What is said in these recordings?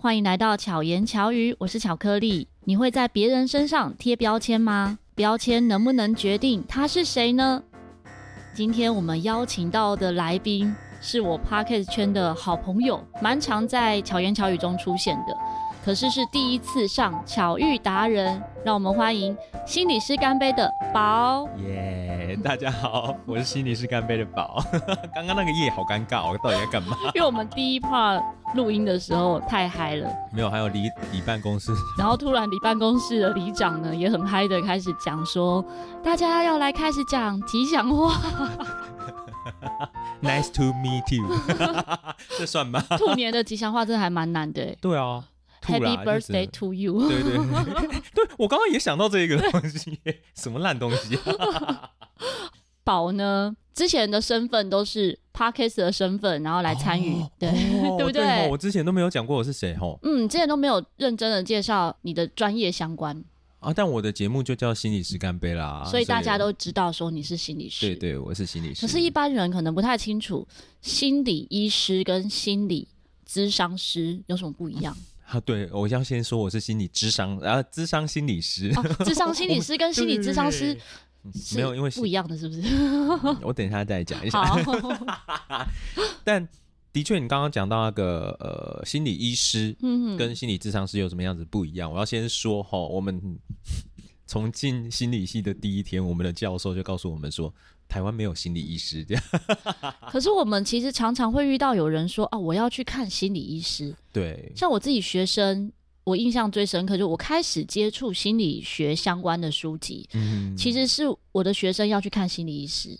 欢迎来到巧言巧语，我是巧克力。你会在别人身上贴标签吗？标签能不能决定他是谁呢？今天我们邀请到的来宾是我 Podcast 圈的好朋友，蛮常在巧言巧语中出现的。可是是第一次上巧遇达人，让我们欢迎心理师干杯的宝。耶，yeah, 大家好，我是心理师干杯的宝。刚刚那个夜好尴尬，我到底在干嘛？因为我们第一 part 录音的时候太嗨了，没有，还有离离办公室，然后突然离办公室的里长呢也很嗨的开始讲说，大家要来开始讲吉祥话。Nice to meet you，这算吗？兔年的吉祥话真的还蛮难的。对啊。Happy birthday to you！对对对，对 我刚刚也想到这个东西，什么烂东西啊？宝呢？之前的身份都是 Parkes 的身份，然后来参与，哦、对、哦、对不对，对？我之前都没有讲过我是谁吼。嗯，之前都没有认真的介绍你的专业相关啊。但我的节目就叫心理师干杯啦，所以大家都知道说你是心理师。对对，我是心理师。可是，一般人可能不太清楚心理医师跟心理咨商师有什么不一样。啊，对，我要先说我是心理智商，然后智商心理师，哦、咨商心理师跟心理智商师 没有，因为不一样的是不是？我等一下再讲一下。但的确，你刚刚讲到那个呃，心理医师跟心理智商师有什么样子不一样？我要先说哈，我们 从进心理系的第一天，我们的教授就告诉我们说。台湾没有心理医师这样，可是我们其实常常会遇到有人说啊，我要去看心理医师。对，像我自己学生，我印象最深刻就是我开始接触心理学相关的书籍，嗯，其实是我的学生要去看心理医师，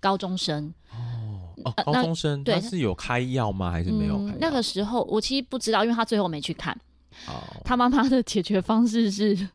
高中生哦，哦，高中生，对，他是有开药吗？还是没有？那个时候我其实不知道，因为他最后没去看。哦，他妈妈的解决方式是。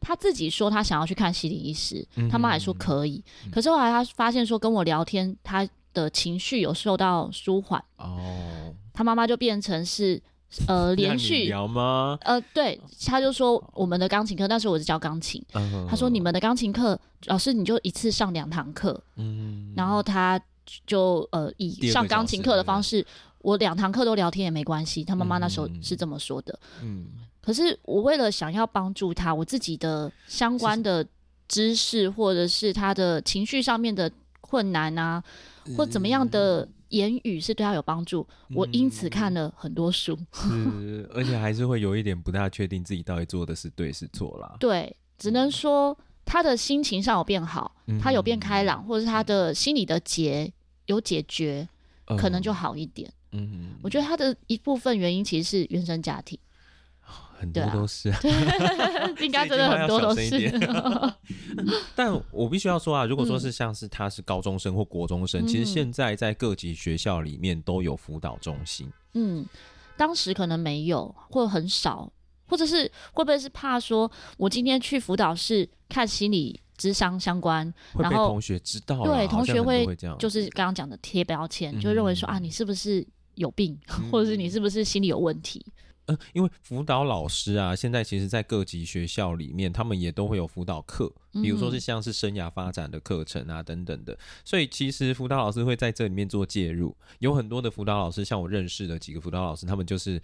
他自己说他想要去看心理医师，他妈还说可以。嗯、可是后来他发现说跟我聊天，他的情绪有受到舒缓。哦，他妈妈就变成是呃 连续聊吗？呃，对，他就说我们的钢琴课，那时候我是教钢琴。嗯、他说你们的钢琴课老师你就一次上两堂课，嗯，然后他就呃以上钢琴课的方式，我两堂课都聊天也没关系。他妈妈那时候是这么说的，嗯。嗯可是我为了想要帮助他，我自己的相关的知识，或者是他的情绪上面的困难啊，或怎么样的言语是对他有帮助，我因此看了很多书。是，而且还是会有一点不大确定自己到底做的是对是错啦。对，只能说他的心情上有变好，他有变开朗，或者是他的心理的结有解决，可能就好一点。嗯，我觉得他的一部分原因其实是原生家庭。很多都是，对 应该真的很多都是。但我必须要说啊，如果说是像是他是高中生或国中生，嗯、其实现在在各级学校里面都有辅导中心。嗯，当时可能没有，或很少，或者是会不会是怕说，我今天去辅导室看心理智商相关，然后同学知道，对，同学会就是刚刚讲的贴标签，嗯、就认为说啊，你是不是有病，嗯、或者是你是不是心理有问题？嗯，因为辅导老师啊，现在其实，在各级学校里面，他们也都会有辅导课，比如说是像是生涯发展的课程啊等等的。所以，其实辅导老师会在这里面做介入。有很多的辅导老师，像我认识的几个辅导老师，他们就是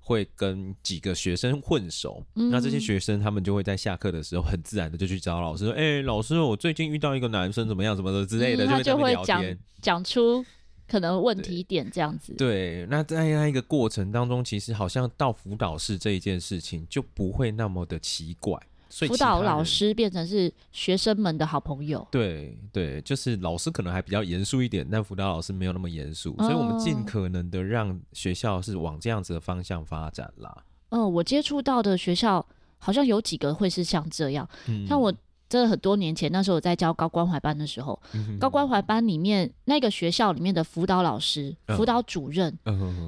会跟几个学生混熟。嗯、那这些学生，他们就会在下课的时候，很自然的就去找老师说：“哎、欸，老师，我最近遇到一个男生，怎么样，怎么的之类的。嗯”他就会讲讲出。可能问题点这样子，对，那在那一个过程当中，其实好像到辅导室这一件事情就不会那么的奇怪，所以辅导老师变成是学生们的好朋友。对对，就是老师可能还比较严肃一点，但辅导老师没有那么严肃，所以我们尽可能的让学校是往这样子的方向发展啦。嗯、呃，我接触到的学校好像有几个会是像这样，嗯、像我。这很多年前，那时候我在教高关怀班的时候，嗯、高关怀班里面那个学校里面的辅导老师、嗯、辅导主任，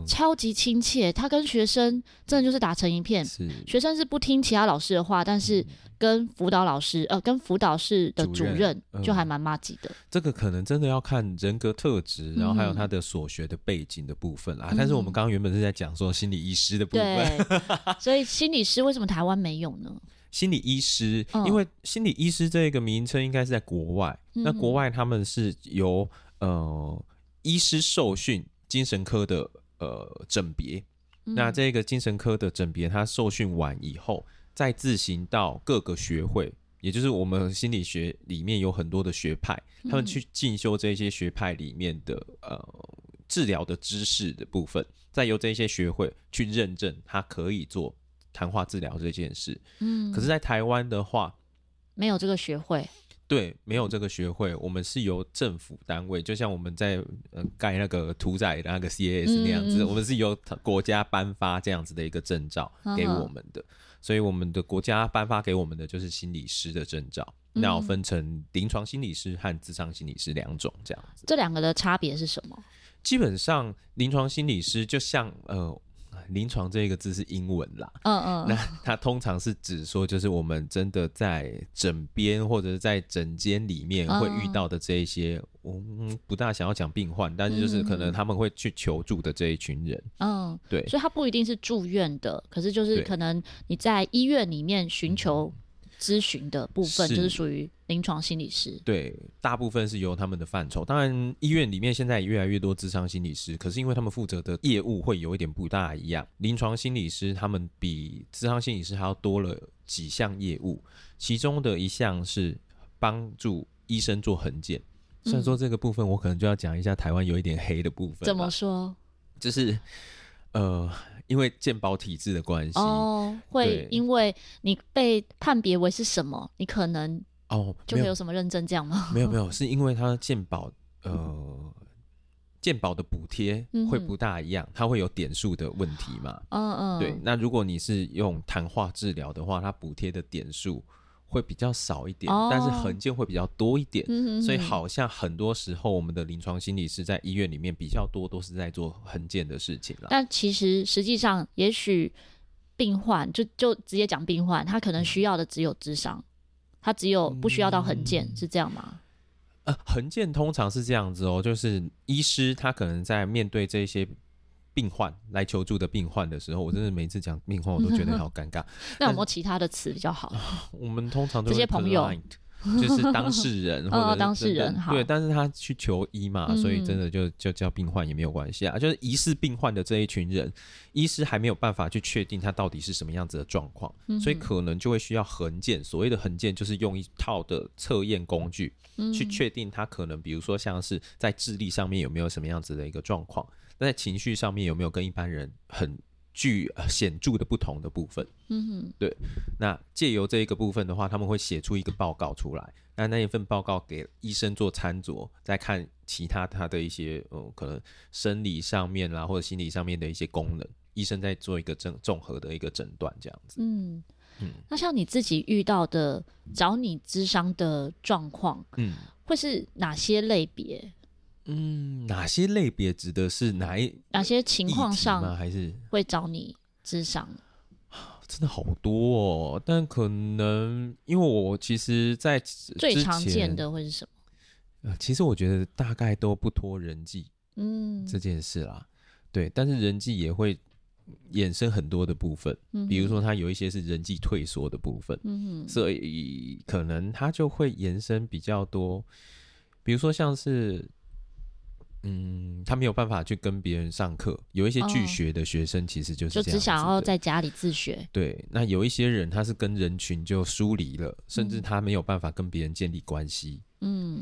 超级亲切，他跟学生真的就是打成一片。学生是不听其他老师的话，但是跟辅导老师，呃，跟辅导室的主任就还蛮麻吉的、嗯。这个可能真的要看人格特质，然后还有他的所学的背景的部分啦。嗯、但是我们刚刚原本是在讲说心理医师的部分，对。所以心理师为什么台湾没有呢？心理医师，因为心理医师这个名称应该是在国外，嗯、那国外他们是由呃医师受训精神科的呃诊别，嗯、那这个精神科的诊别，他受训完以后，再自行到各个学会，也就是我们心理学里面有很多的学派，他们去进修这些学派里面的呃治疗的知识的部分，再由这些学会去认证，他可以做谈话治疗这件事。嗯，可是，在台湾的话，没有这个学会。对，没有这个学会，我们是由政府单位，就像我们在呃盖那个屠宰的那个 CAS 那样子，嗯、我们是由国家颁发这样子的一个证照给我们的，所以我们的国家颁发给我们的就是心理师的证照，那要分成临床心理师和智商心理师两种这样子。这两个的差别是什么？基本上，临床心理师就像呃。临床这个字是英文啦，嗯嗯，那它通常是指说，就是我们真的在枕边或者是在枕间里面会遇到的这一些，我们不大想要讲病患，但是就是可能他们会去求助的这一群人，嗯，对，所以他不一定是住院的，可是就是可能你在医院里面寻求。咨询的部分就是属于临床心理师，对，大部分是由他们的范畴。当然，医院里面现在也越来越多智商心理师，可是因为他们负责的业务会有一点不大一样。临床心理师他们比智商心理师还要多了几项业务，其中的一项是帮助医生做横检。虽然说这个部分我可能就要讲一下台湾有一点黑的部分，怎么说？就是呃。因为健保体制的关系哦，会因为你被判别为是什么，你可能哦就会有什么认证这样吗？没有没有，是因为它健保呃健保的补贴会不大一样，嗯、它会有点数的问题嘛。嗯嗯，对。那如果你是用谈话治疗的话，它补贴的点数。会比较少一点，哦、但是衡鉴会比较多一点，嗯、哼哼，所以好像很多时候我们的临床心理师在医院里面比较多都是在做衡鉴的事情了。但其实实际上，也许病患就就直接讲病患，他可能需要的只有智商，他只有不需要到衡鉴，嗯、是这样吗？呃，衡鉴通常是这样子哦，就是医师他可能在面对这些。病患来求助的病患的时候，我真的每次讲病患，我都觉得 好尴尬。那有没有其他的词比较好？我们通常都这些朋友就是当事人 或者当事人，对，但是他去求医嘛，所以真的就就叫病患也没有关系啊。就是疑似病患的这一群人，医师还没有办法去确定他到底是什么样子的状况，所以可能就会需要衡鉴。所谓的衡鉴，就是用一套的测验工具去确定他可能，比如说像是在智力上面有没有什么样子的一个状况。在情绪上面有没有跟一般人很具显著的不同的部分？嗯哼，对。那借由这一个部分的话，他们会写出一个报告出来，那那一份报告给医生做参酌，再看其他他的一些呃、嗯、可能生理上面啦或者心理上面的一些功能，医生在做一个综综合的一个诊断，这样子。嗯嗯。那像你自己遇到的找你咨商的状况，嗯，会是哪些类别？嗯，哪些类别指的是哪一哪些情况上还是会找你咨商？真的好多哦，但可能因为我其实，在最常见的会是什么？呃，其实我觉得大概都不脱人际，嗯，这件事啦，对，但是人际也会衍生很多的部分，嗯，比如说他有一些是人际退缩的部分，嗯，所以可能他就会延伸比较多，比如说像是。嗯，他没有办法去跟别人上课。有一些拒学的学生，其实就是这样，就只想要在家里自学。对，那有一些人他是跟人群就疏离了，甚至他没有办法跟别人建立关系。嗯，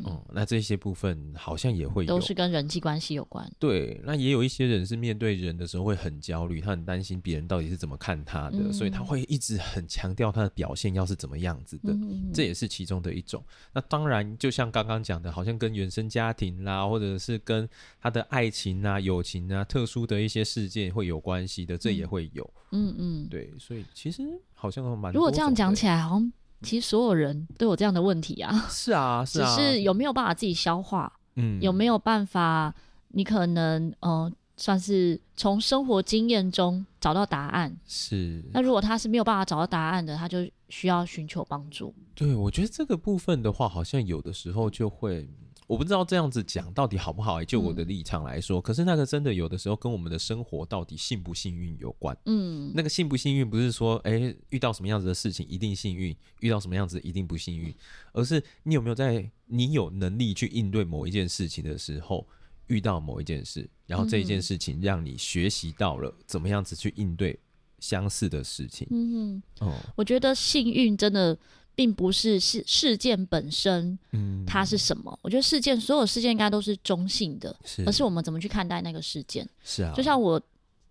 哦、嗯，那这些部分好像也会有，都是跟人际关系有关。对，那也有一些人是面对人的时候会很焦虑，他很担心别人到底是怎么看他的，嗯、所以他会一直很强调他的表现要是怎么样子的，嗯、这也是其中的一种。那当然，就像刚刚讲的，好像跟原生家庭啦，或者是跟他的爱情啊、友情啊、特殊的一些事件会有关系的，这也会有。嗯嗯，对，所以其实好像蛮……如果这样讲起来，好像。其实所有人都有这样的问题啊，是啊，是啊，只是有没有办法自己消化，嗯，有没有办法，你可能呃，算是从生活经验中找到答案，是。那如果他是没有办法找到答案的，他就需要寻求帮助。对，我觉得这个部分的话，好像有的时候就会。我不知道这样子讲到底好不好，欸，就我的立场来说，嗯、可是那个真的有的时候跟我们的生活到底幸不幸运有关。嗯，那个幸不幸运不是说，哎、欸，遇到什么样子的事情一定幸运，遇到什么样子一定不幸运，而是你有没有在你有能力去应对某一件事情的时候，遇到某一件事。然后这一件事情让你学习到了怎么样子去应对相似的事情。嗯嗯，哦，我觉得幸运真的并不是事事件本身，嗯，它是什么？嗯、我觉得事件所有事件应该都是中性的，是，而是我们怎么去看待那个事件。是啊，就像我。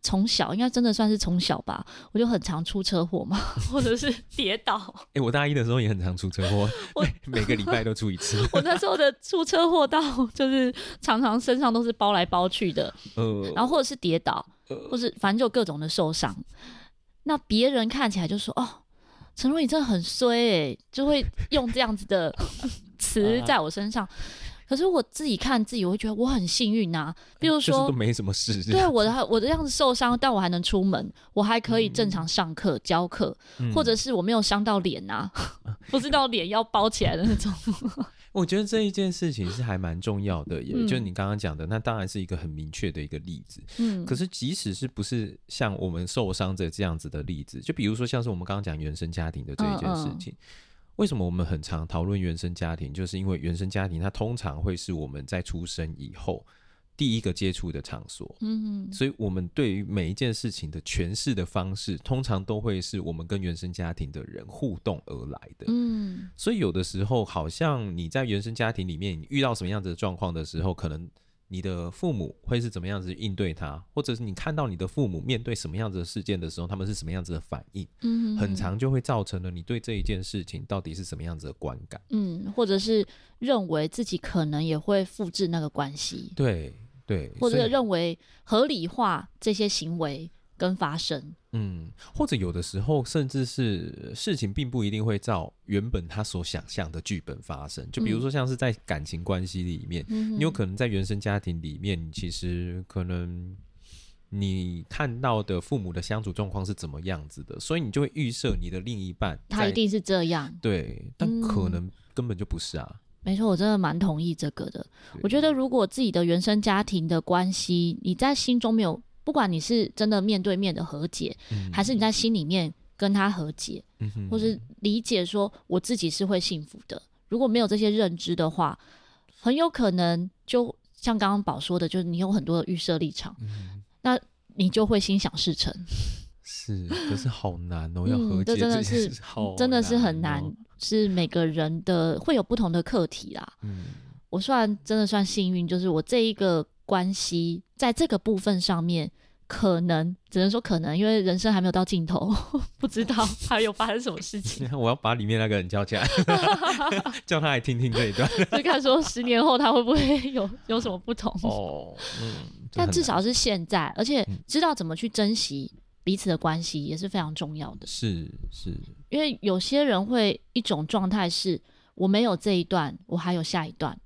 从小应该真的算是从小吧，我就很常出车祸嘛，或者是跌倒。哎、欸，我大一的时候也很常出车祸，我每，每个礼拜都出一次。我那时候的出车祸到就是常常身上都是包来包去的，呃，然后或者是跌倒，呃、或是反正就各种的受伤。那别人看起来就说：“哦，陈如你真的很衰哎、欸，就会用这样子的 词在我身上。”可是我自己看自己，我会觉得我很幸运啊。比如说，都没什么事。对，我的我的样子受伤，但我还能出门，我还可以正常上课、嗯、教课，或者是我没有伤到脸啊，嗯、不知道脸要包起来的那种。我觉得这一件事情是还蛮重要的，也、嗯、就你刚刚讲的，那当然是一个很明确的一个例子。嗯，可是即使是不是像我们受伤者这样子的例子，就比如说像是我们刚刚讲原生家庭的这一件事情。嗯嗯为什么我们很常讨论原生家庭？就是因为原生家庭它通常会是我们在出生以后第一个接触的场所。嗯，所以我们对于每一件事情的诠释的方式，通常都会是我们跟原生家庭的人互动而来的。嗯，所以有的时候，好像你在原生家庭里面，你遇到什么样子的状况的时候，可能。你的父母会是怎么样子应对他，或者是你看到你的父母面对什么样子的事件的时候，他们是什么样子的反应？嗯，很长就会造成了你对这一件事情到底是什么样子的观感？嗯，或者是认为自己可能也会复制那个关系？对对，或者认为合理化这些行为。跟发生，嗯，或者有的时候，甚至是事情并不一定会照原本他所想象的剧本发生。就比如说，像是在感情关系里面，嗯、你有可能在原生家庭里面，其实可能你看到的父母的相处状况是怎么样子的，所以你就会预设你的另一半他一定是这样。对，但可能根本就不是啊。嗯、没错，我真的蛮同意这个的。我觉得，如果自己的原生家庭的关系，你在心中没有。不管你是真的面对面的和解，嗯、还是你在心里面跟他和解，嗯、或是理解说我自己是会幸福的。如果没有这些认知的话，很有可能就像刚刚宝说的，就是你有很多的预设立场，嗯、那你就会心想事成。是，可是好难哦，要和解，这真的是真的是很难，是每个人的会有不同的课题啦。嗯、我算真的算幸运，就是我这一个。关系在这个部分上面，可能只能说可能，因为人生还没有到尽头，不知道还有发生什么事情。我要把里面那个人叫起来，叫他来听听这一段，就看说十年后他会不会有有什么不同哦。嗯，但至少是现在，而且知道怎么去珍惜彼此的关系也是非常重要的。是是，因为有些人会一种状态是，我没有这一段，我还有下一段，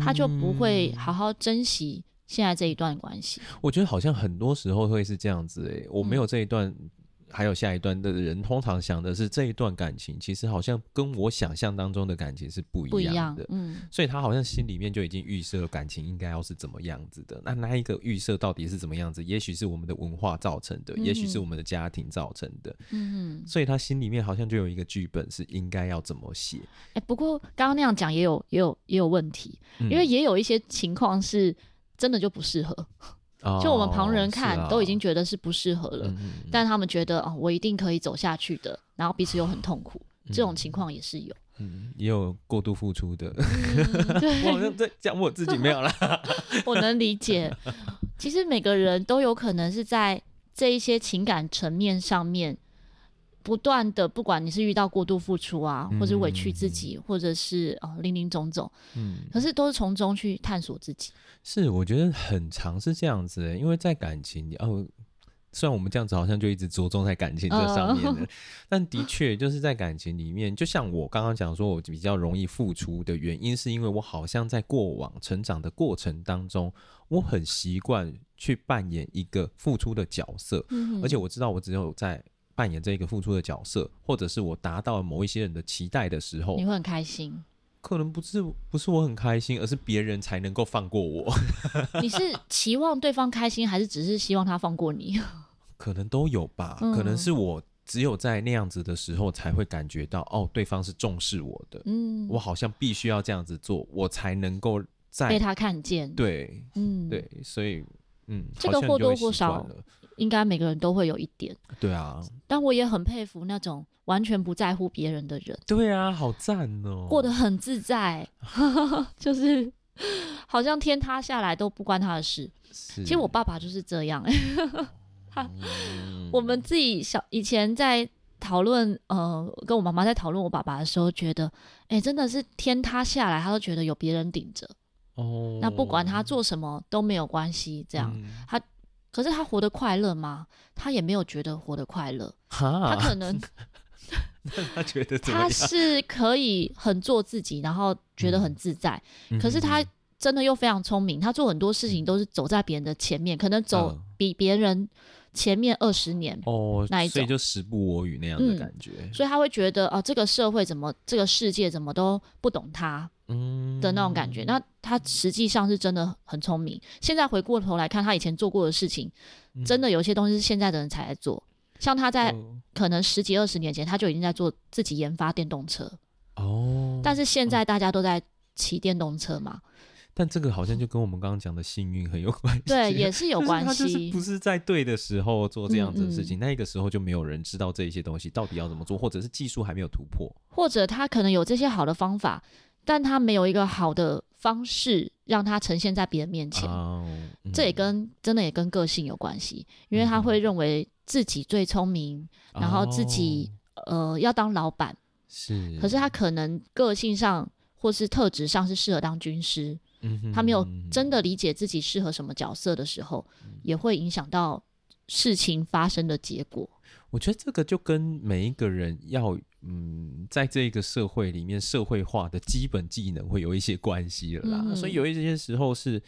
他就不会好好珍惜。现在这一段关系，我觉得好像很多时候会是这样子诶、欸，我没有这一段，嗯、还有下一段的人，通常想的是这一段感情，其实好像跟我想象当中的感情是不一样的，样嗯，所以他好像心里面就已经预设了感情应该要是怎么样子的。那那一个预设到底是怎么样子？也许是我们的文化造成的，嗯、也许是我们的家庭造成的，嗯，所以他心里面好像就有一个剧本是应该要怎么写。哎、欸，不过刚刚那样讲也有也有也有问题，嗯、因为也有一些情况是。真的就不适合，就我们旁人看都已经觉得是不适合了，但他们觉得哦，我一定可以走下去的，然后彼此又很痛苦，这种情况也是有，嗯，也有过度付出的，我好像在讲我自己没有啦，我能理解，其实每个人都有可能是在这一些情感层面上面。不断的，不管你是遇到过度付出啊，或者委屈自己，嗯、或者是哦零零总总，嗯，可是都是从中去探索自己。是，我觉得很长是这样子的，因为在感情里，哦，虽然我们这样子好像就一直着重在感情这上面 但的确就是在感情里面，就像我刚刚讲说，我比较容易付出的原因，是因为我好像在过往成长的过程当中，我很习惯去扮演一个付出的角色，嗯、而且我知道我只有在。扮演这个付出的角色，或者是我达到了某一些人的期待的时候，你会很开心。可能不是不是我很开心，而是别人才能够放过我。你是期望对方开心，还是只是希望他放过你？可能都有吧。嗯、可能是我只有在那样子的时候，才会感觉到哦，对方是重视我的。嗯，我好像必须要这样子做，我才能够在被他看见。对，嗯，对，所以。嗯，这个或多或少应该每个人都会有一点。对啊，但我也很佩服那种完全不在乎别人的人。对啊，好赞哦，过得很自在，就是好像天塌下来都不关他的事。其实我爸爸就是这样，他、嗯、我们自己小以前在讨论，呃，跟我妈妈在讨论我爸爸的时候，觉得，哎、欸，真的是天塌下来，他都觉得有别人顶着。哦，那不管他做什么都没有关系，这样、嗯、他，可是他活得快乐吗？他也没有觉得活得快乐，他可能，他觉得他是可以很做自己，然后觉得很自在，嗯、可是他。真的又非常聪明，他做很多事情都是走在别人的前面，可能走比别人前面二十年哦，那一种，所以就时不我与那样的感觉。嗯，所以他会觉得哦，这个社会怎么，这个世界怎么都不懂他，嗯的那种感觉。嗯，那他实际上是真的很聪明。现在回过头来看，他以前做过的事情，真的有些东西是现在的人才在做。像他在可能十几二十年前，他就已经在做自己研发电动车哦，但是现在大家都在骑电动车嘛。但这个好像就跟我们刚刚讲的幸运很有关系，对，也是有关系。就是他就是不是在对的时候做这样子的事情，嗯嗯，那个时候就没有人知道这些东西到底要怎么做，或者是技术还没有突破，或者他可能有这些好的方法，但他没有一个好的方式让他呈现在别人面前。哦嗯、这也跟真的也跟个性有关系，因为他会认为自己最聪明，嗯、然后自己、哦、呃要当老板，是，可是他可能个性上或是特质上是适合当军师。他没有真的理解自己适合什么角色的时候，也会影响到事情发生的结果。我觉得这个就跟每一个人要嗯，在这个社会里面社会化的基本技能会有一些关系了啦。嗯、所以有一些时候是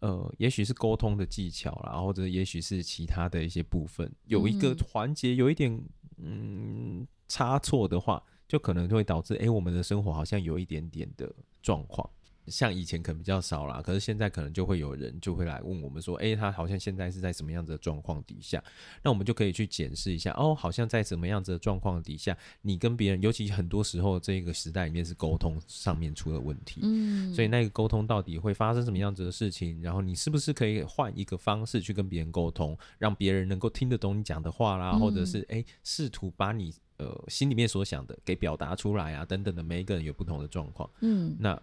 呃，也许是沟通的技巧啦，或者也许是其他的一些部分，有一个环节有一点嗯差错的话，就可能就会导致哎、欸，我们的生活好像有一点点的状况。像以前可能比较少啦，可是现在可能就会有人就会来问我们说，诶、欸，他好像现在是在什么样子的状况底下？那我们就可以去检视一下，哦，好像在什么样子的状况底下，你跟别人，尤其很多时候这个时代里面是沟通上面出了问题，嗯，所以那个沟通到底会发生什么样子的事情？然后你是不是可以换一个方式去跟别人沟通，让别人能够听得懂你讲的话啦，或者是诶，试、欸、图把你呃心里面所想的给表达出来啊，等等的，每一个人有不同的状况，嗯，那。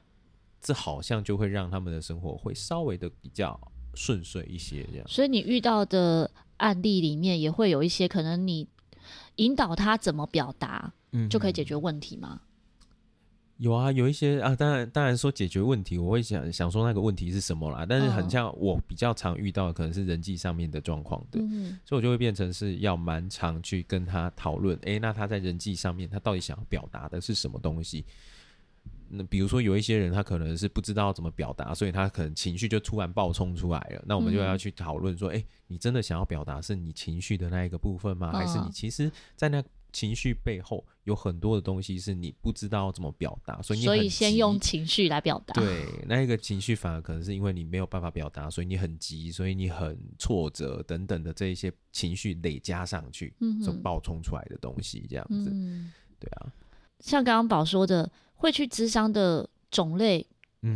这好像就会让他们的生活会稍微的比较顺遂一些，这样。所以你遇到的案例里面也会有一些可能，你引导他怎么表达，嗯，就可以解决问题吗？有啊，有一些啊，当然，当然说解决问题，我会想想说那个问题是什么啦。但是很像我比较常遇到的，可能是人际上面的状况的，嗯，所以我就会变成是要蛮常去跟他讨论，诶，那他在人际上面，他到底想要表达的是什么东西？那比如说有一些人，他可能是不知道怎么表达，所以他可能情绪就突然爆冲出来了。那我们就要去讨论说，哎、嗯欸，你真的想要表达是你情绪的那一个部分吗？哦、还是你其实，在那情绪背后有很多的东西是你不知道怎么表达，所以你所以先用情绪来表达。对，那一个情绪反而可能是因为你没有办法表达，所以你很急，所以你很挫折等等的这一些情绪累加上去，嗯，就爆冲出来的东西这样子。嗯、对啊，像刚刚宝说的。会去咨商的种类，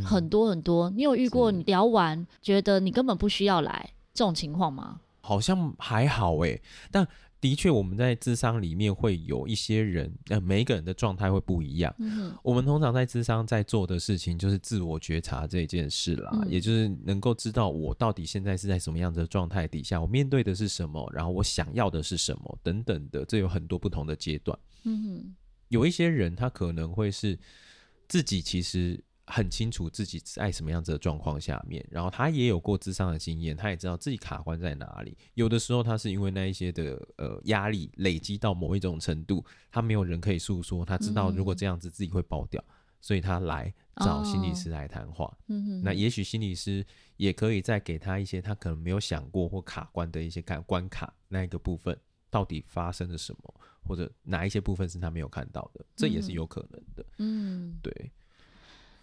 很多很多。嗯、你有遇过你聊完觉得你根本不需要来这种情况吗？好像还好诶，但的确我们在咨商里面会有一些人，呃，每一个人的状态会不一样。嗯、我们通常在咨商在做的事情就是自我觉察这件事啦，嗯、也就是能够知道我到底现在是在什么样子的状态底下，我面对的是什么，然后我想要的是什么等等的，这有很多不同的阶段。嗯哼。有一些人，他可能会是自己其实很清楚自己在什么样子的状况下面，然后他也有过智商的经验，他也知道自己卡关在哪里。有的时候，他是因为那一些的呃压力累积到某一种程度，他没有人可以诉说，他知道如果这样子自己会爆掉，嗯、所以他来找心理师来谈话。嗯哼，那也许心理师也可以再给他一些他可能没有想过或卡关的一些关关卡那一个部分。到底发生了什么，或者哪一些部分是他没有看到的，这也是有可能的。嗯，对。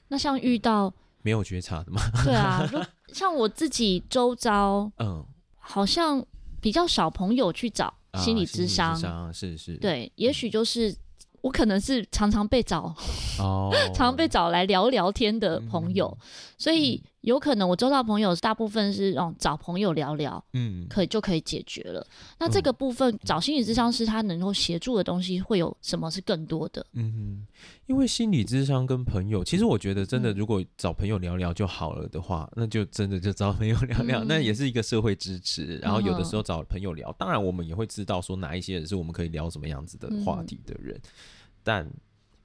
那像遇到没有觉察的吗？对啊，像我自己周遭，嗯，好像比较少朋友去找心理咨商，啊、是是。对，也许就是我可能是常常被找，哦，常 常被找来聊聊天的朋友，嗯、所以有可能我周到朋友大部分是哦找朋友聊聊，嗯，可以就可以解决了。那这个部分、嗯、找心理咨商师，他能够协助的东西会有什么是更多的？嗯，因为心理咨商跟朋友，其实我觉得真的，如果找朋友聊聊就好了的话，嗯、那就真的就找朋友聊聊，嗯、那也是一个社会支持。然后有的时候找朋友聊，嗯、当然我们也会知道说哪一些人是我们可以聊什么样子的话题的人，嗯、但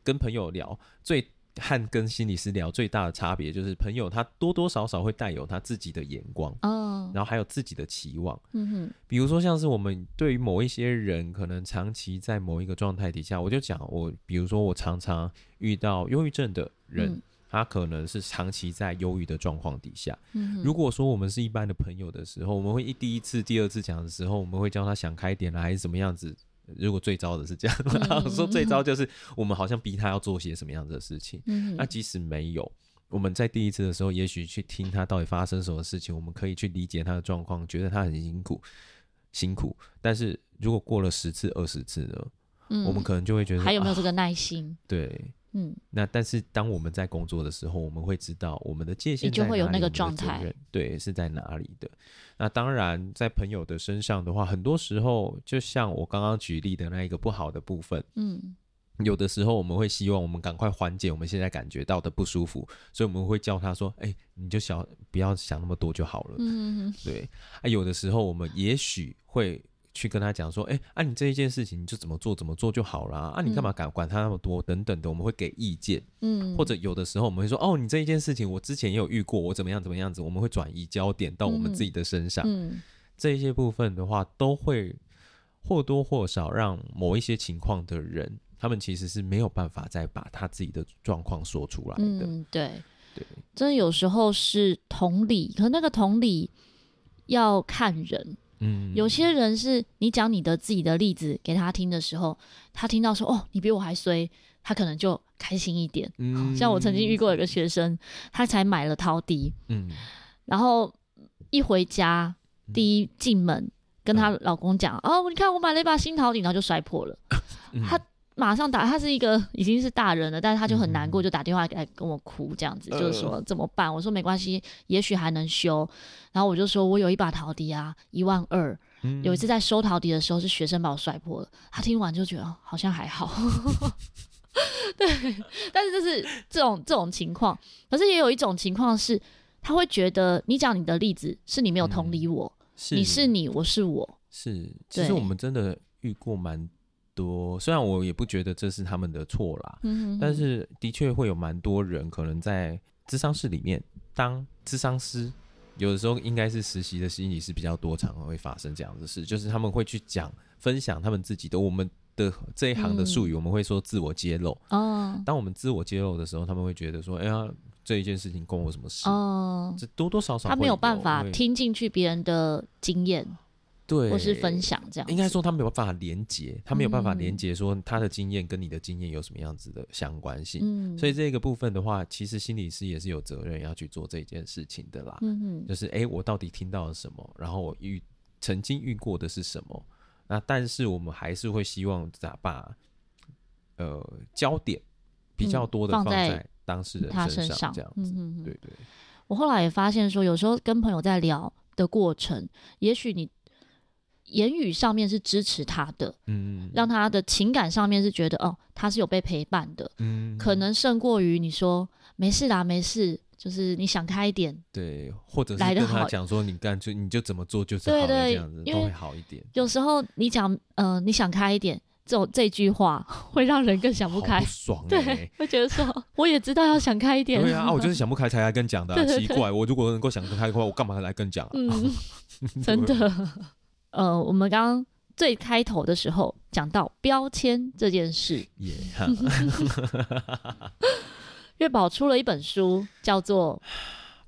跟朋友聊最。和跟心理师聊最大的差别就是，朋友他多多少少会带有他自己的眼光，哦，然后还有自己的期望，嗯哼，比如说像是我们对于某一些人，可能长期在某一个状态底下，我就讲我，比如说我常常遇到忧郁症的人，嗯、他可能是长期在忧郁的状况底下，嗯，如果说我们是一般的朋友的时候，我们会一第一次、第二次讲的时候，我们会教他想开点啦，还是怎么样子？如果最糟的是这样，说最糟就是我们好像逼他要做些什么样子的事情。嗯、那即使没有，我们在第一次的时候，也许去听他到底发生什么事情，我们可以去理解他的状况，觉得他很辛苦，辛苦。但是如果过了十次、二十次呢，嗯、我们可能就会觉得还有没有这个耐心？啊、对。嗯，那但是当我们在工作的时候，我们会知道我们的界限在哪里，就会有那个状态，对，是在哪里的。那当然，在朋友的身上的话，很多时候就像我刚刚举例的那一个不好的部分，嗯，有的时候我们会希望我们赶快缓解我们现在感觉到的不舒服，所以我们会叫他说：“哎，你就想不要想那么多就好了。”嗯，对。啊，有的时候我们也许会。去跟他讲说，哎、欸，啊，你这一件事情你就怎么做怎么做就好了啊，啊你干嘛敢管他那么多等等的，我们会给意见，嗯，或者有的时候我们会说，哦，你这一件事情我之前也有遇过，我怎么样怎么样子，我们会转移焦点到我们自己的身上，嗯，嗯，这一些部分的话，都会或多或少让某一些情况的人，他们其实是没有办法再把他自己的状况说出来的，嗯，对，对，真的有时候是同理，可那个同理要看人。嗯，有些人是你讲你的自己的例子给他听的时候，他听到说哦，你比我还衰，他可能就开心一点。嗯，像我曾经遇过一个学生，他才买了陶笛，嗯，然后一回家，第一进门跟他老公讲，嗯、哦，你看我买了一把新陶笛，然后就摔破了，嗯、他。马上打，他是一个已经是大人了，但是他就很难过，就打电话来跟我哭，这样子、嗯、就是说怎么办？我说没关系，也许还能修。然后我就说我有一把陶笛啊，一万二。嗯、有一次在收陶笛的时候，是学生把我摔破了。他听完就觉得、哦、好像还好。对，但是就是这种这种情况，可是也有一种情况是，他会觉得你讲你的例子是你没有同理我，嗯、是你是你，我是我。是，其实我们真的遇过蛮。多，虽然我也不觉得这是他们的错啦，嗯、哼哼，但是的确会有蛮多人可能在智商室里面当智商师，有的时候应该是实习的心理师比较多，常常会发生这样的事，就是他们会去讲分享他们自己的，我们的这一行的术语，我们会说自我揭露。哦、嗯，当我们自我揭露的时候，他们会觉得说，哎呀，这一件事情关我什么事？哦，这多多少少他没有办法听进去别人的经验。对，或是分享这样，应该说他没有办法连接，他没有办法连接说他的经验跟你的经验有什么样子的相关性。嗯，所以这个部分的话，其实心理师也是有责任要去做这件事情的啦。嗯嗯，就是哎、欸，我到底听到了什么？然后我遇曾经遇过的是什么？那但是我们还是会希望咋把呃焦点比较多的放在当事人身上，这样子。对对。我后来也发现说，有时候跟朋友在聊的过程，也许你。言语上面是支持他的，嗯，让他的情感上面是觉得哦，他是有被陪伴的，嗯，可能胜过于你说没事啦，没事，就是你想开一点，对，或者是跟他讲说你干脆你就怎么做就是好了，这样子都会好一点。有时候你讲呃你想开一点，这种这句话会让人更想不开，不爽，对，会觉得说我也知道要想开一点，对啊，我就是想不开才来跟讲的，奇怪，我如果能够想得开的话，我干嘛来跟讲？嗯，真的。呃，我们刚刚最开头的时候讲到标签这件事，月宝出了一本书，叫做《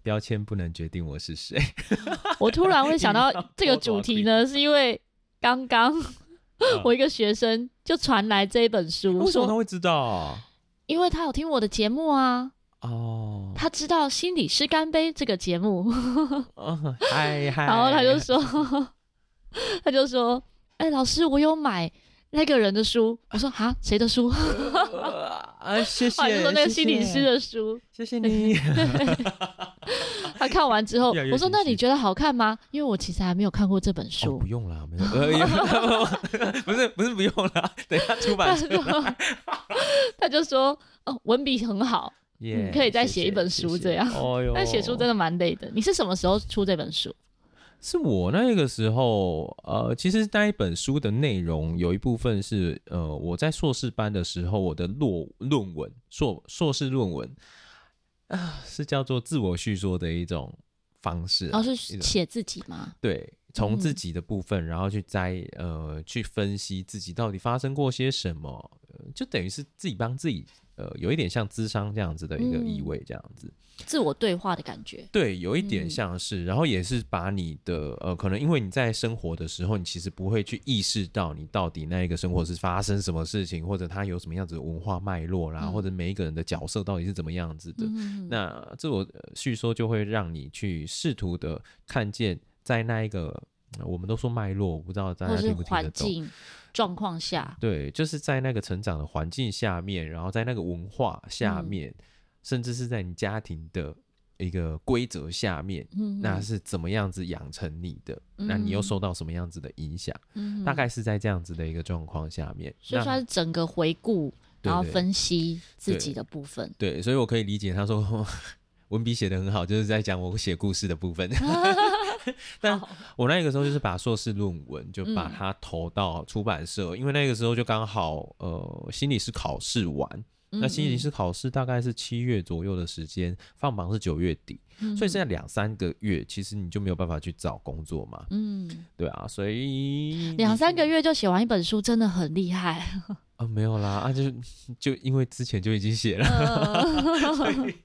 标签不能决定我是谁》。我突然会想到 这个主题呢，是因为刚刚我一个学生就传来这一本书，为什么他会知道啊？因为他有听我的节目啊。哦，他知道《心理师干杯》这个节目，嗨 嗨，然后他就说。他就说：“哎、欸，老师，我有买那个人的书。我说啊，谁的书？啊，谢谢。就说那个心理师的书，谢谢你。他看完之后，我说那你觉得好看吗？因为我其实还没有看过这本书。不用了，没 有。不是不是不用了，等一下出版社。他就说哦，文笔很好。你可以再写一本书这样，谢谢，但写书真的蛮累的。你是什么时候出这本书？是我那个时候，呃，其实那一本书的内容有一部分是，呃，我在硕士班的时候，我的论论文硕硕士论文啊、呃，是叫做自我叙说的一种方式、啊，哦，是写自己吗？对，从自己的部分，然后去摘，呃，去分析自己到底发生过些什么，呃、就等于是自己帮自己。呃，有一点像智商这样子的一个意味，这样子、嗯，自我对话的感觉。对，有一点像是，嗯、然后也是把你的呃，可能因为你在生活的时候，你其实不会去意识到你到底那一个生活是发生什么事情，或者它有什么样子的文化脉络啦，嗯、或者每一个人的角色到底是怎么样子的。嗯、那自我叙说就会让你去试图的看见，在那一个我们都说脉络，我不知道大家听不听得懂。状况下，对，就是在那个成长的环境下面，然后在那个文化下面，嗯、甚至是在你家庭的一个规则下面，嗯、那是怎么样子养成你的？嗯、那你又受到什么样子的影响？嗯、大概是在这样子的一个状况下面，所以说是整个回顾，然后分析自己的部分对对。对，所以我可以理解他说 文笔写的很好，就是在讲我写故事的部分。但我那个时候就是把硕士论文就把它投到出版社，嗯、因为那个时候就刚好呃心理师考试完，那心理师考试大概是七月左右的时间，放榜是九月底，所以剩下两三个月，其实你就没有办法去找工作嘛。嗯，对啊，所以两三个月就写完一本书，真的很厉害。啊，没有啦，啊就就因为之前就已经写了。嗯 所以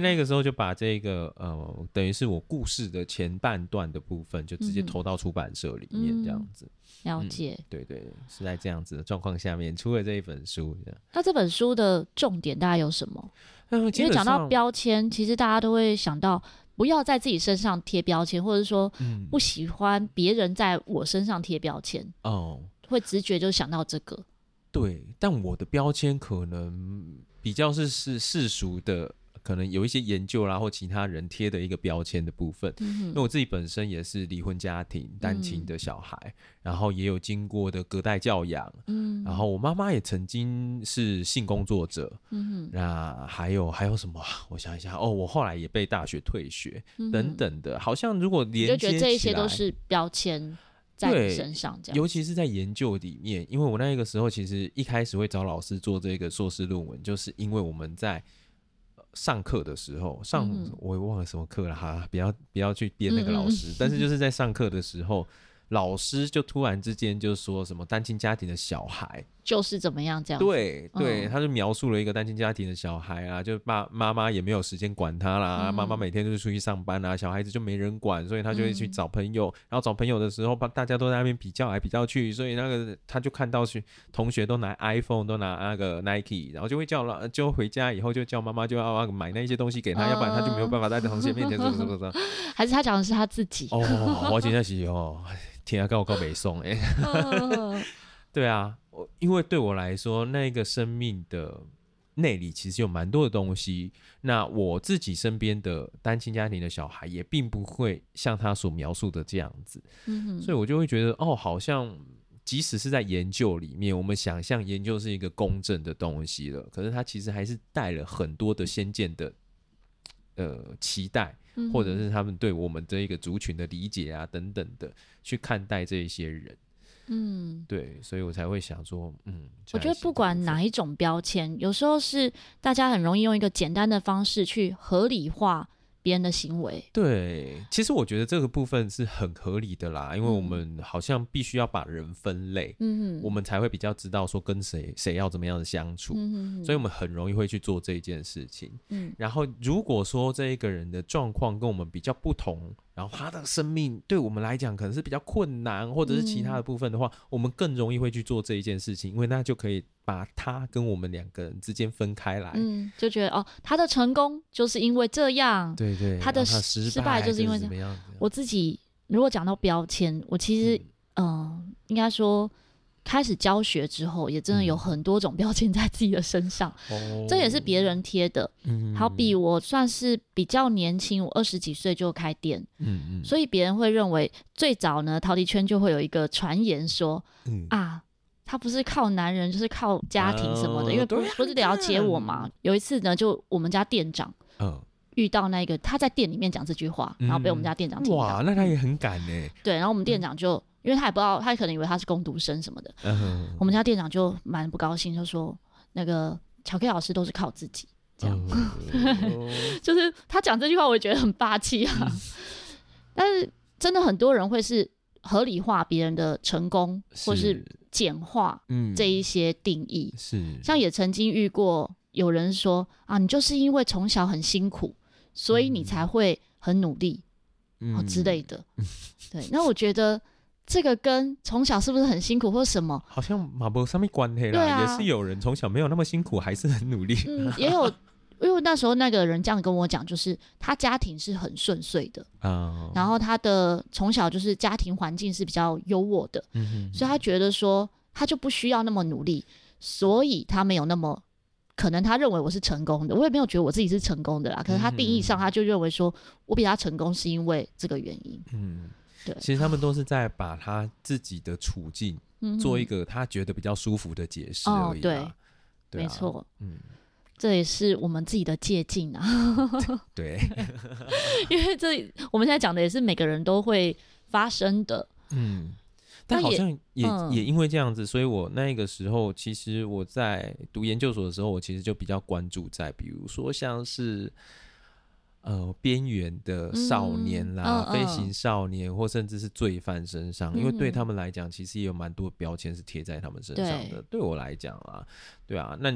那个时候就把这个呃，等于是我故事的前半段的部分，就直接投到出版社里面这样子。嗯、了解、嗯，对对，是在这样子的状况下面出了这一本书。那这本书的重点大概有什么？因为讲到标签，其实大家都会想到不要在自己身上贴标签，或者说不喜欢别人在我身上贴标签。哦、嗯，会直觉就想到这个。对，但我的标签可能比较是是世俗的。可能有一些研究啦，或其他人贴的一个标签的部分。嗯、哼因为我自己本身也是离婚家庭，单亲的小孩，嗯、然后也有经过的隔代教养。嗯，然后我妈妈也曾经是性工作者。嗯哼，那还有还有什么？我想一下哦，我后来也被大学退学、嗯、等等的，好像如果连接，就觉得这一些都是标签在你身上这样。尤其是在研究里面，因为我那个时候其实一开始会找老师做这个硕士论文，就是因为我们在。上课的时候，上我也忘了什么课了哈，不要不要去编那个老师，嗯嗯但是就是在上课的时候。老师就突然之间就说什么单亲家庭的小孩就是怎么样这样？对对，他就描述了一个单亲家庭的小孩啊，就爸妈妈也没有时间管他啦，妈妈每天就是出去上班啊，小孩子就没人管，所以他就会去找朋友，然后找朋友的时候，大家都在那边比较来比较去，所以那个他就看到去同学都拿 iPhone，都拿那个 Nike，然后就会叫了，就回家以后就叫妈妈就要买那些东西给他，要不然他就没有办法在同学面前什么什么什么。还是他讲的是他自己？哦，我今天是哦。天啊，跟我告北宋哎，对啊，我因为对我来说，那个生命的内里其实有蛮多的东西。那我自己身边的单亲家庭的小孩，也并不会像他所描述的这样子。嗯，所以我就会觉得，哦，好像即使是在研究里面，我们想象研究是一个公正的东西了，可是它其实还是带了很多的先见的呃期待。或者是他们对我们这一个族群的理解啊，等等的，去看待这一些人，嗯，对，所以我才会想说，嗯，我觉得不管哪一种标签，有时候是大家很容易用一个简单的方式去合理化。别人的行为，对，其实我觉得这个部分是很合理的啦，因为我们好像必须要把人分类，嗯哼，我们才会比较知道说跟谁谁要怎么样的相处，嗯哼，所以我们很容易会去做这一件事情，嗯，然后如果说这一个人的状况跟我们比较不同。然后他的生命对我们来讲可能是比较困难，或者是其他的部分的话，嗯、我们更容易会去做这一件事情，因为那就可以把他跟我们两个人之间分开来。嗯，就觉得哦，他的成功就是因为这样，对对，他的失败就是因为这样。我自己如果讲到标签，我其实嗯、呃，应该说开始教学之后，也真的有很多种标签在自己的身上，嗯、这也是别人贴的。嗯、好比我算是比较年轻，我二十几岁就开店，嗯嗯，所以别人会认为最早呢，陶笛圈就会有一个传言说，嗯、啊，他不是靠男人，就是靠家庭什么的，呃、因为不不是了解我嘛。有一次呢，就我们家店长，嗯。遇到那个他在店里面讲这句话，然后被我们家店长听到。哇，那他也很敢呢。对，然后我们店长就，因为他也不知道，他可能以为他是工读生什么的。我们家店长就蛮不高兴，就说那个巧克力老师都是靠自己，这样。就是他讲这句话，我也觉得很霸气啊。但是真的很多人会是合理化别人的成功，或是简化这一些定义。是，像也曾经遇过有人说啊，你就是因为从小很辛苦。所以你才会很努力，嗯、哦之类的，嗯、对。那我觉得这个跟从小是不是很辛苦或什么，好像马博上面关黑了。啊、也是有人从小没有那么辛苦，还是很努力。嗯，也有，因为那时候那个人这样跟我讲，就是他家庭是很顺遂的啊，然后他的从小就是家庭环境是比较优渥的，嗯哼，所以他觉得说他就不需要那么努力，所以他没有那么。可能他认为我是成功的，我也没有觉得我自己是成功的啦。可是他定义上，他就认为说我比他成功是因为这个原因。嗯，对。其实他们都是在把他自己的处境做一个他觉得比较舒服的解释而已。对，没错。嗯，这也是我们自己的借镜啊。对，因为这我们现在讲的也是每个人都会发生的。嗯。但好像也也，嗯、也因为这样子，所以我那个时候，其实我在读研究所的时候，我其实就比较关注在，比如说像是呃边缘的少年啦、嗯、飞行少年，嗯、或甚至是罪犯身上，嗯、因为对他们来讲，其实也有蛮多标签是贴在他们身上的。对，对我来讲啊，对啊，那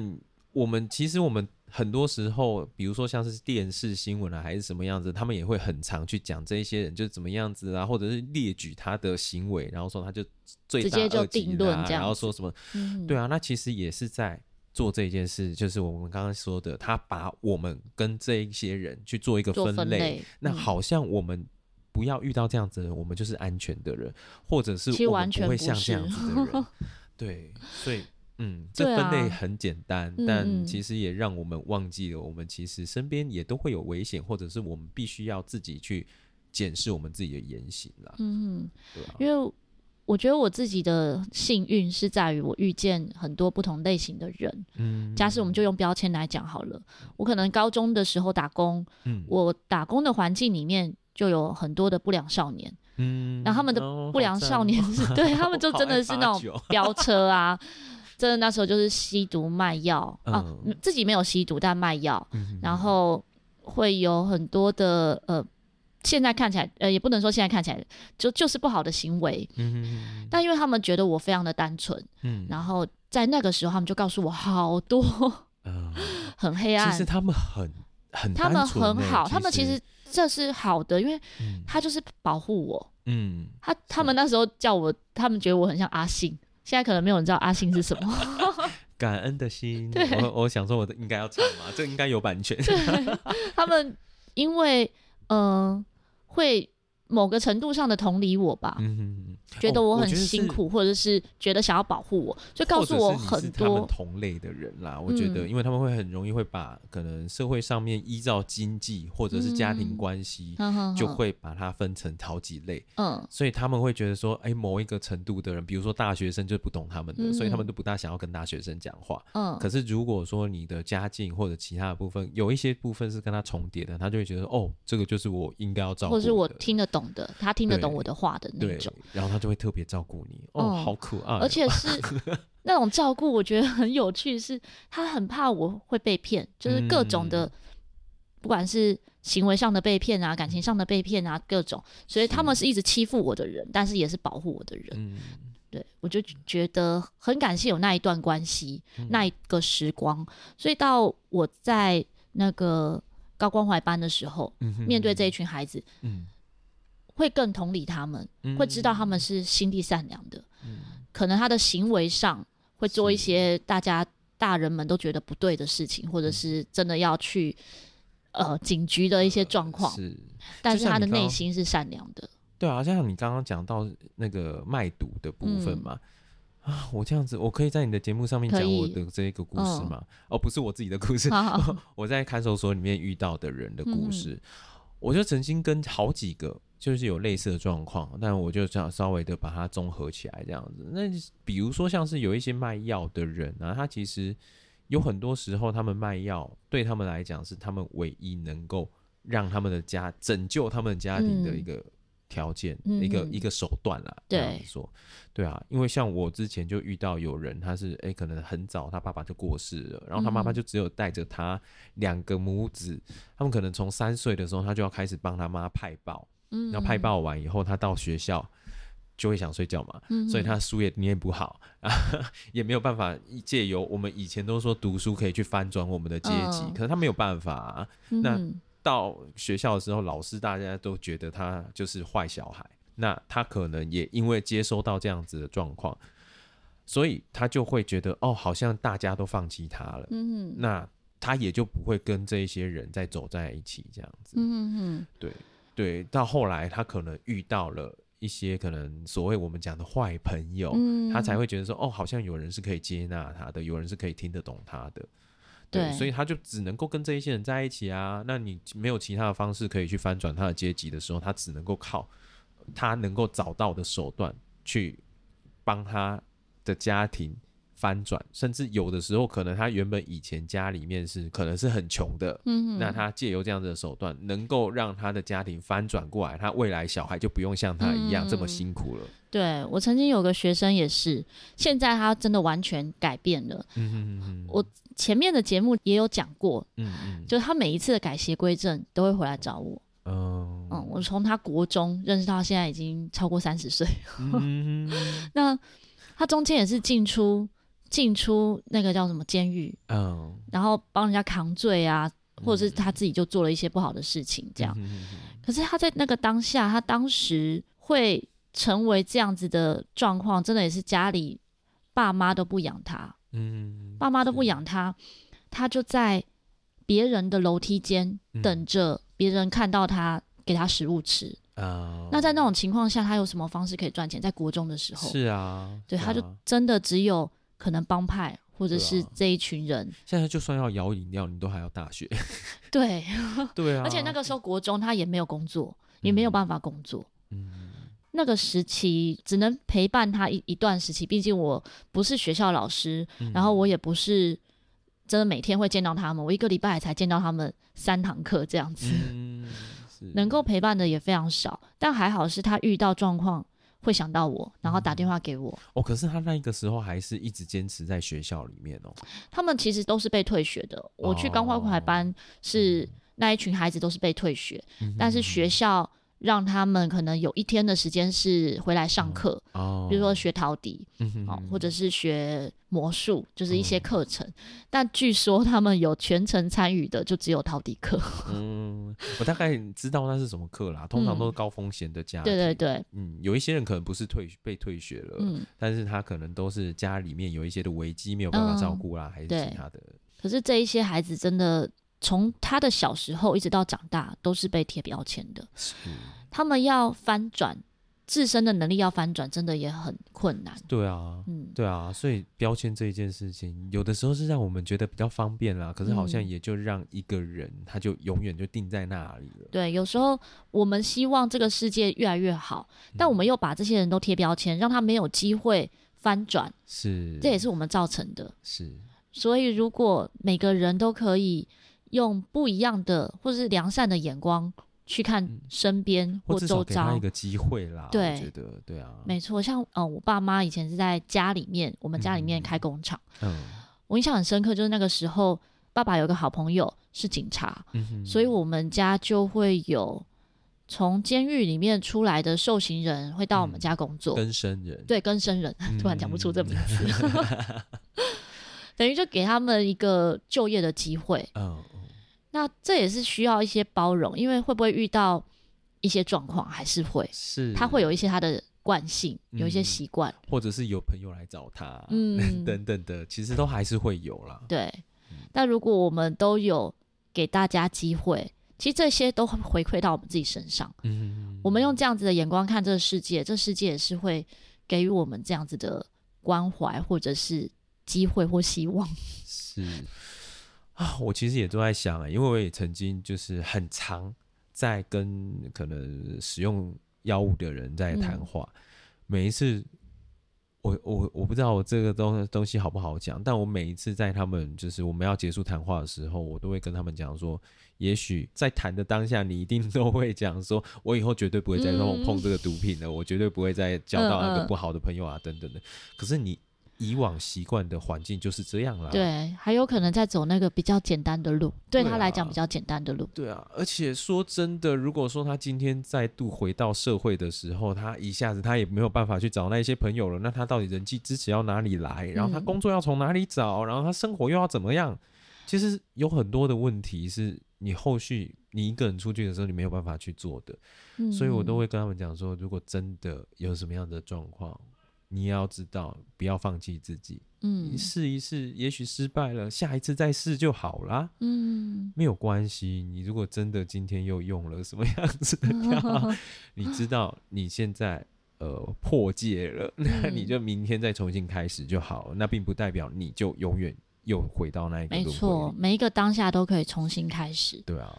我们其实我们。很多时候，比如说像是电视新闻啊，还是什么样子，他们也会很常去讲这一些人就是怎么样子啊，或者是列举他的行为，然后说他就罪大恶极啊，然后说什么，嗯、对啊，那其实也是在做这件事，就是我们刚刚说的，他把我们跟这一些人去做一个分类，分类那好像我们不要遇到这样子的人，我们就是安全的人，或者是我们不会像这样子的人，对，所以。嗯，这分类很简单，啊、但其实也让我们忘记了，我们其实身边也都会有危险，或者是我们必须要自己去检视我们自己的言行啦。嗯，对啊，因为我觉得我自己的幸运是在于我遇见很多不同类型的人。嗯，假使我们就用标签来讲好了，我可能高中的时候打工，嗯，我打工的环境里面就有很多的不良少年。嗯，那他们的不良少年是、哦、对 他们就真的是那种飙车啊。真的那时候就是吸毒卖药、嗯、啊，自己没有吸毒但卖药，嗯、然后会有很多的呃，现在看起来呃也不能说现在看起来就就是不好的行为，嗯、哼但因为他们觉得我非常的单纯，嗯、然后在那个时候他们就告诉我好多，嗯、很黑暗。其实他们很很他们很好，他们其实这是好的，因为他就是保护我，嗯，他他们那时候叫我，他们觉得我很像阿信。现在可能没有人知道阿信是什么，感恩的心。对，我我想说，我应该要唱吗，这应该有版权。他们因为嗯、呃、会。某个程度上的同理我吧，觉得我很辛苦，哦、或者是觉得想要保护我，就告诉我很多他们同类的人啦。我觉得，因为他们会很容易会把可能社会上面依照经济或者是家庭关系，嗯、就会把它分成好几类，嗯，所以他们会觉得说，哎、欸，某一个程度的人，比如说大学生就不懂他们的，嗯、所以他们都不大想要跟大学生讲话，嗯。可是如果说你的家境或者其他的部分有一些部分是跟他重叠的，他就会觉得，哦，这个就是我应该要照顾，或者是我听得懂。懂的，他听得懂我的话的那种，然后他就会特别照顾你。哦，嗯、好可爱、哦！而且是 那种照顾，我觉得很有趣是，是他很怕我会被骗，就是各种的，嗯、不管是行为上的被骗啊，感情上的被骗啊，各种。所以他们是一直欺负我的人，是但是也是保护我的人。嗯、对，我就觉得很感谢有那一段关系，嗯、那一个时光。所以到我在那个。高关怀班的时候，嗯、哼面对这一群孩子，嗯、会更同理他们，嗯、会知道他们是心地善良的。嗯、可能他的行为上会做一些大家大人们都觉得不对的事情，或者是真的要去呃警局的一些状况。是，但是他的内心是善良的。对啊，就像你刚刚讲到那个卖毒的部分嘛。嗯啊，我这样子，我可以在你的节目上面讲我的这一个故事吗？哦，不是我自己的故事，我在看守所里面遇到的人的故事。嗯、我就曾经跟好几个就是有类似的状况，但我就想稍微的把它综合起来，这样子。那比如说像是有一些卖药的人啊，他其实有很多时候他们卖药对他们来讲是他们唯一能够让他们的家拯救他们家庭的一个。嗯条件一个、嗯、一个手段啦，这样说，对啊，因为像我之前就遇到有人，他是诶、欸，可能很早他爸爸就过世了，然后他妈妈就只有带着他两个母子，嗯、他们可能从三岁的时候他就要开始帮他妈派报，嗯，然后派报完以后，他到学校就会想睡觉嘛，嗯，所以他书也念不好啊，也没有办法借由我们以前都说读书可以去翻转我们的阶级，哦、可是他没有办法、啊，那。嗯到学校的时候，老师大家都觉得他就是坏小孩，那他可能也因为接收到这样子的状况，所以他就会觉得哦，好像大家都放弃他了，嗯，那他也就不会跟这一些人再走在一起这样子，嗯嗯，对对，到后来他可能遇到了一些可能所谓我们讲的坏朋友，嗯，他才会觉得说哦，好像有人是可以接纳他的，有人是可以听得懂他的。对，对，所以他就只能够跟这一些人在一起啊。那你没有其他的方式可以去翻转他的阶级的时候，他只能够靠他能够找到的手段去帮他的家庭翻转，甚至有的时候可能他原本以前家里面是可能是很穷的，嗯，那他借由这样子的手段，能够让他的家庭翻转过来，他未来小孩就不用像他一样这么辛苦了。对，我曾经有个学生也是，现在他真的完全改变了。嗯哼哼，我前面的节目也有讲过，嗯嗯，就是他每一次的改邪归正都会回来找我。嗯嗯，我从他国中认识到现在已经超过三十岁。嗯哼，那他中间也是进出进出那个叫什么监狱，嗯，然后帮人家扛罪啊，或者是他自己就做了一些不好的事情，这样。嗯，可是他在那个当下，他当时会。成为这样子的状况，真的也是家里爸妈都不养他，嗯，爸妈都不养他，他就在别人的楼梯间等着别人看到他给他食物吃。那在那种情况下，他有什么方式可以赚钱？在国中的时候，是啊，对，他就真的只有可能帮派或者是这一群人。啊、现在就算要摇饮料，你都还要大学，对对啊，而且那个时候国中他也没有工作，也没有办法工作，嗯。嗯那个时期只能陪伴他一一段时期，毕竟我不是学校老师，嗯、然后我也不是真的每天会见到他们，我一个礼拜才见到他们三堂课这样子，嗯、能够陪伴的也非常少。但还好是他遇到状况会想到我，然后打电话给我。嗯、哦，可是他那个时候还是一直坚持在学校里面哦。他们其实都是被退学的。我去钢化快班是、哦、那一群孩子都是被退学，嗯、但是学校。让他们可能有一天的时间是回来上课，哦，比如说学陶笛，嗯哼哼，或者是学魔术，就是一些课程。嗯、但据说他们有全程参与的，就只有陶笛课。嗯，我大概知道那是什么课啦，通常都是高风险的家庭。嗯、对对对，嗯，有一些人可能不是退被退学了，嗯，但是他可能都是家里面有一些的危机没有办法照顾啦，嗯、还是其他的。可是这一些孩子真的。从他的小时候一直到长大，都是被贴标签的。是他们要翻转自身的能力，要翻转，真的也很困难。对啊，嗯，对啊，所以标签这一件事情，有的时候是让我们觉得比较方便啦，可是好像也就让一个人他就永远就定在那里了。对，有时候我们希望这个世界越来越好，但我们又把这些人都贴标签，让他没有机会翻转。是，这也是我们造成的。是，所以如果每个人都可以。用不一样的或者是良善的眼光去看身边或周遭，一个机会啦。对，我觉得对啊，没错。像呃，我爸妈以前是在家里面，我们家里面开工厂。嗯，我印象很深刻，就是那个时候，爸爸有个好朋友是警察，嗯，所以我们家就会有从监狱里面出来的受刑人会到我们家工作。更生人，对，更生人，突然讲不出这名字，等于就给他们一个就业的机会。嗯。那这也是需要一些包容，因为会不会遇到一些状况，还是会是他会有一些他的惯性，嗯、有一些习惯，或者是有朋友来找他，嗯，等等的，其实都还是会有啦。对，嗯、但如果我们都有给大家机会，其实这些都会回馈到我们自己身上。嗯，我们用这样子的眼光看这个世界，这世界也是会给予我们这样子的关怀，或者是机会或希望。是 啊，我其实也都在想，因为我也曾经就是很常在跟可能使用药物的人在谈话，嗯、每一次。我我我不知道我这个东东西好不好讲，但我每一次在他们就是我们要结束谈话的时候，我都会跟他们讲说，也许在谈的当下，你一定 都会讲说，我以后绝对不会再碰碰这个毒品了，嗯、我绝对不会再交到那个不好的朋友啊，等等的。可是你。以往习惯的环境就是这样了。对，还有可能在走那个比较简单的路，对他来讲比较简单的路。对啊，而且说真的，如果说他今天再度回到社会的时候，他一下子他也没有办法去找那一些朋友了。那他到底人际支持要哪里来？然后他工作要从哪里找？然后他生活又要怎么样？其实有很多的问题是你后续你一个人出去的时候，你没有办法去做的。所以我都会跟他们讲说，如果真的有什么样的状况。你要知道，不要放弃自己。嗯，你试一试，也许失败了，下一次再试就好啦。嗯，没有关系。你如果真的今天又用了什么样子的药，你知道你现在呃破戒了，那你就明天再重新开始就好了。那并不代表你就永远又回到那一个。没错，每一个当下都可以重新开始。对啊，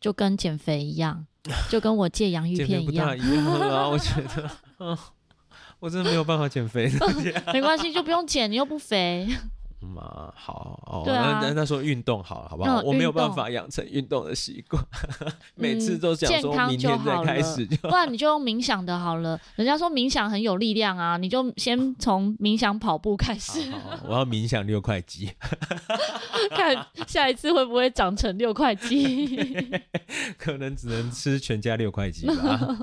就跟减肥一样，就跟我戒洋芋 片一样。一样啊，我觉得。嗯我真的没有办法减肥，没关系，就不用减，你又不肥。嗯啊，好哦，对啊，那那说运动好了，好不好？我没有办法养成运动的习惯，每次都想说明天再开始，不然你就用冥想的好了。人家说冥想很有力量啊，你就先从冥想跑步开始。我要冥想六块肌，看下一次会不会长成六块肌？可能只能吃全家六块肌吧。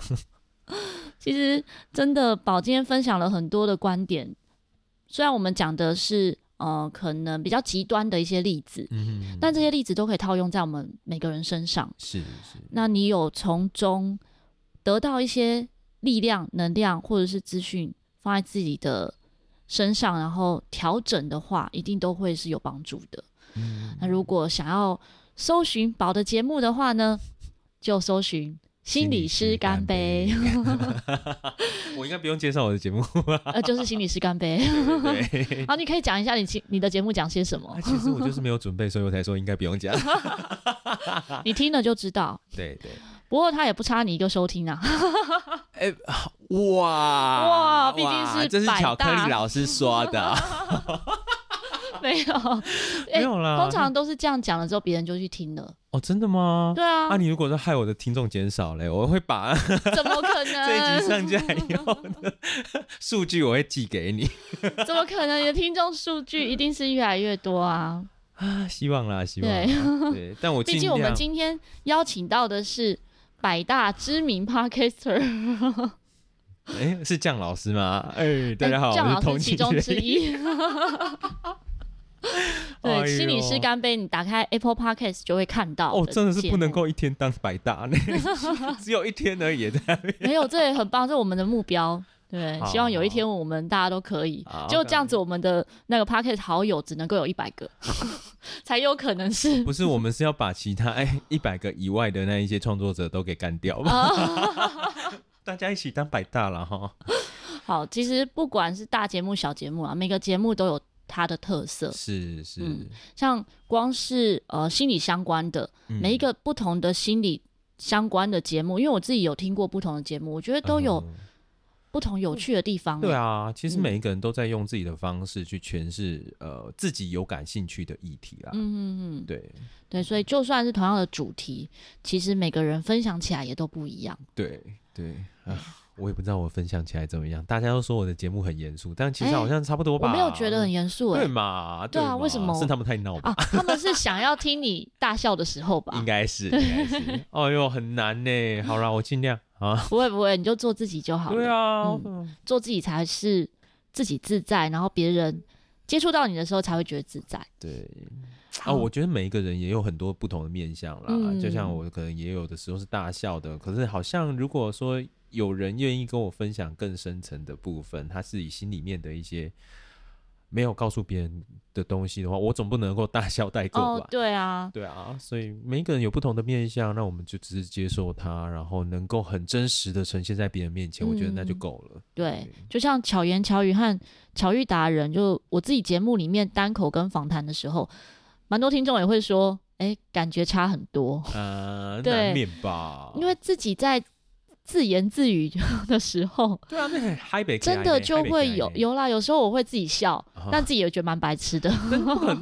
其实真的，宝今天分享了很多的观点。虽然我们讲的是呃，可能比较极端的一些例子，但这些例子都可以套用在我们每个人身上。是是。那你有从中得到一些力量、能量，或者是资讯，放在自己的身上，然后调整的话，一定都会是有帮助的。嗯。那如果想要搜寻宝的节目的话呢，就搜寻。心理师干杯！我应该不用介绍我的节目吧？呃，就是心理师干杯。对，好，你可以讲一下你你的节目讲些什么？其实我就是没有准备，所以我才说应该不用讲。你听了就知道。对对。不过他也不差你一个收听啊。哎、欸，哇哇，毕竟是这是巧克力老师说的。没有，欸、没有啦。通常都是这样讲了之后，别人就去听了。哦，真的吗？对啊。那，你如果说害我的听众减少嘞，我会把 怎么可能这一集上架以后的数据我会寄给你。怎么可能？你的听众数据一定是越来越多啊！啊，希望啦，希望啦。对，对，但我毕竟我们今天邀请到的是百大知名 Podcaster。哎、欸，是酱老师吗？哎、欸，大家好，酱、欸、老师我是其中之一。对，哎、心理师干杯！你打开 Apple Podcast 就会看到。哦，真的是不能够一天当百大呢，只有一天而已。没有，这也很棒，这是我们的目标。对，希望有一天我们大家都可以，好就这样子，我们的那个 Podcast 好友只能够有一百个，才有可能是。不是，我们是要把其他哎一百个以外的那一些创作者都给干掉吧？大家一起当百大了哈。好，其实不管是大节目、小节目啊，每个节目都有。它的特色是是、嗯，像光是呃心理相关的、嗯、每一个不同的心理相关的节目，因为我自己有听过不同的节目，我觉得都有不同有趣的地方、嗯。对啊，其实每一个人都在用自己的方式去诠释、嗯、呃自己有感兴趣的议题啦。嗯嗯嗯，对对，所以就算是同样的主题，其实每个人分享起来也都不一样。对对啊。我也不知道我分享起来怎么样，大家都说我的节目很严肃，但其实好像差不多吧。欸、我没有觉得很严肃，对嘛？对啊，为什么？是他们太闹吧、啊？他们是想要听你大笑的时候吧？应该是，应该是。哦哟，很难呢。好啦，我尽量啊。不会不会，你就做自己就好了。对啊、嗯，做自己才是自己自在，然后别人接触到你的时候才会觉得自在。对。啊，我觉得每一个人也有很多不同的面相啦。嗯、就像我可能也有的时候是大笑的，可是好像如果说。有人愿意跟我分享更深层的部分，他自己心里面的一些没有告诉别人的东西的话，我总不能够大笑带过吧？哦，对啊，对啊，所以每一个人有不同的面相，那我们就只是接受他，然后能够很真实的呈现在别人面前，嗯、我觉得那就够了。对，对就像巧言巧语和巧遇达人，就我自己节目里面单口跟访谈的时候，蛮多听众也会说，哎，感觉差很多。呃，对难免吧，因为自己在。自言自语的时候，对啊，那很嗨北，真的就会有有啦。有时候我会自己笑，哦、但自己也觉得蛮白痴的。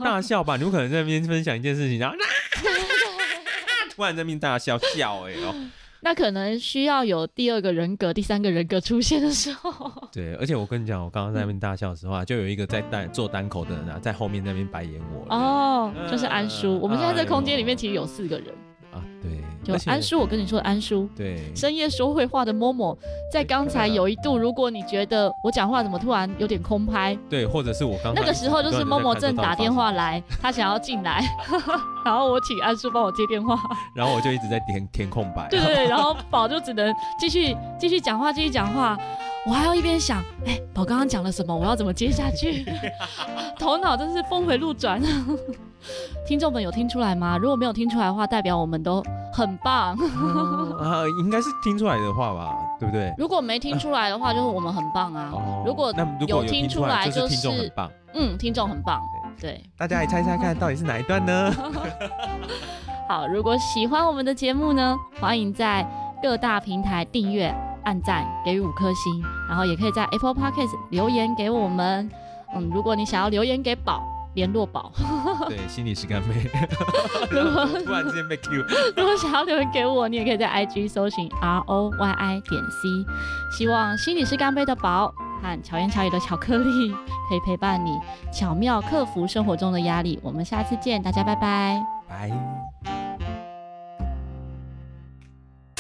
大笑吧？你不可能在那边分享一件事情，然后 突然在那边大笑笑哎、欸、哦。那可能需要有第二个人格、第三个人格出现的时候。对，而且我跟你讲，我刚刚在那边大笑的时候啊，就有一个在单做单口的人啊，在后面那边白眼我。哦，就是安叔。呃、我们现在这空间里面其实有四个人。啊，对，就安叔，我跟你说，安叔，对，深夜说会话的 Momo，在刚才有一度，如果你觉得我讲话怎么突然有点空拍，对，或者是我刚那个时候就是 Momo 正打电话来，他想要进来，然后我请安叔帮我接电话，然后我就一直在填填空白，对对，然后宝就只能继续继续讲话，继续讲话，我还要一边想，哎，宝刚刚讲了什么，我要怎么接下去，头脑真是峰回路转。听众们有听出来吗？如果没有听出来的话，代表我们都很棒。嗯、啊，应该是听出来的话吧，对不对？如果没听出来的话，就是我们很棒啊。哦、如果有听出来，就是听众很棒。嗯，听众很棒。对，大家来猜猜看，到底是哪一段呢？好，如果喜欢我们的节目呢，欢迎在各大平台订阅、按赞、给予五颗星，然后也可以在 Apple Podcast 留言给我们。嗯，如果你想要留言给宝。联络宝，对，心理是干杯。如果突然之间被 Q，如果想要留言给我，你也可以在 IG 搜寻 R O Y I 点 C。希望心理是干杯的宝和巧言巧语的巧克力可以陪伴你，巧妙克服生活中的压力。我们下次见，大家拜拜。拜。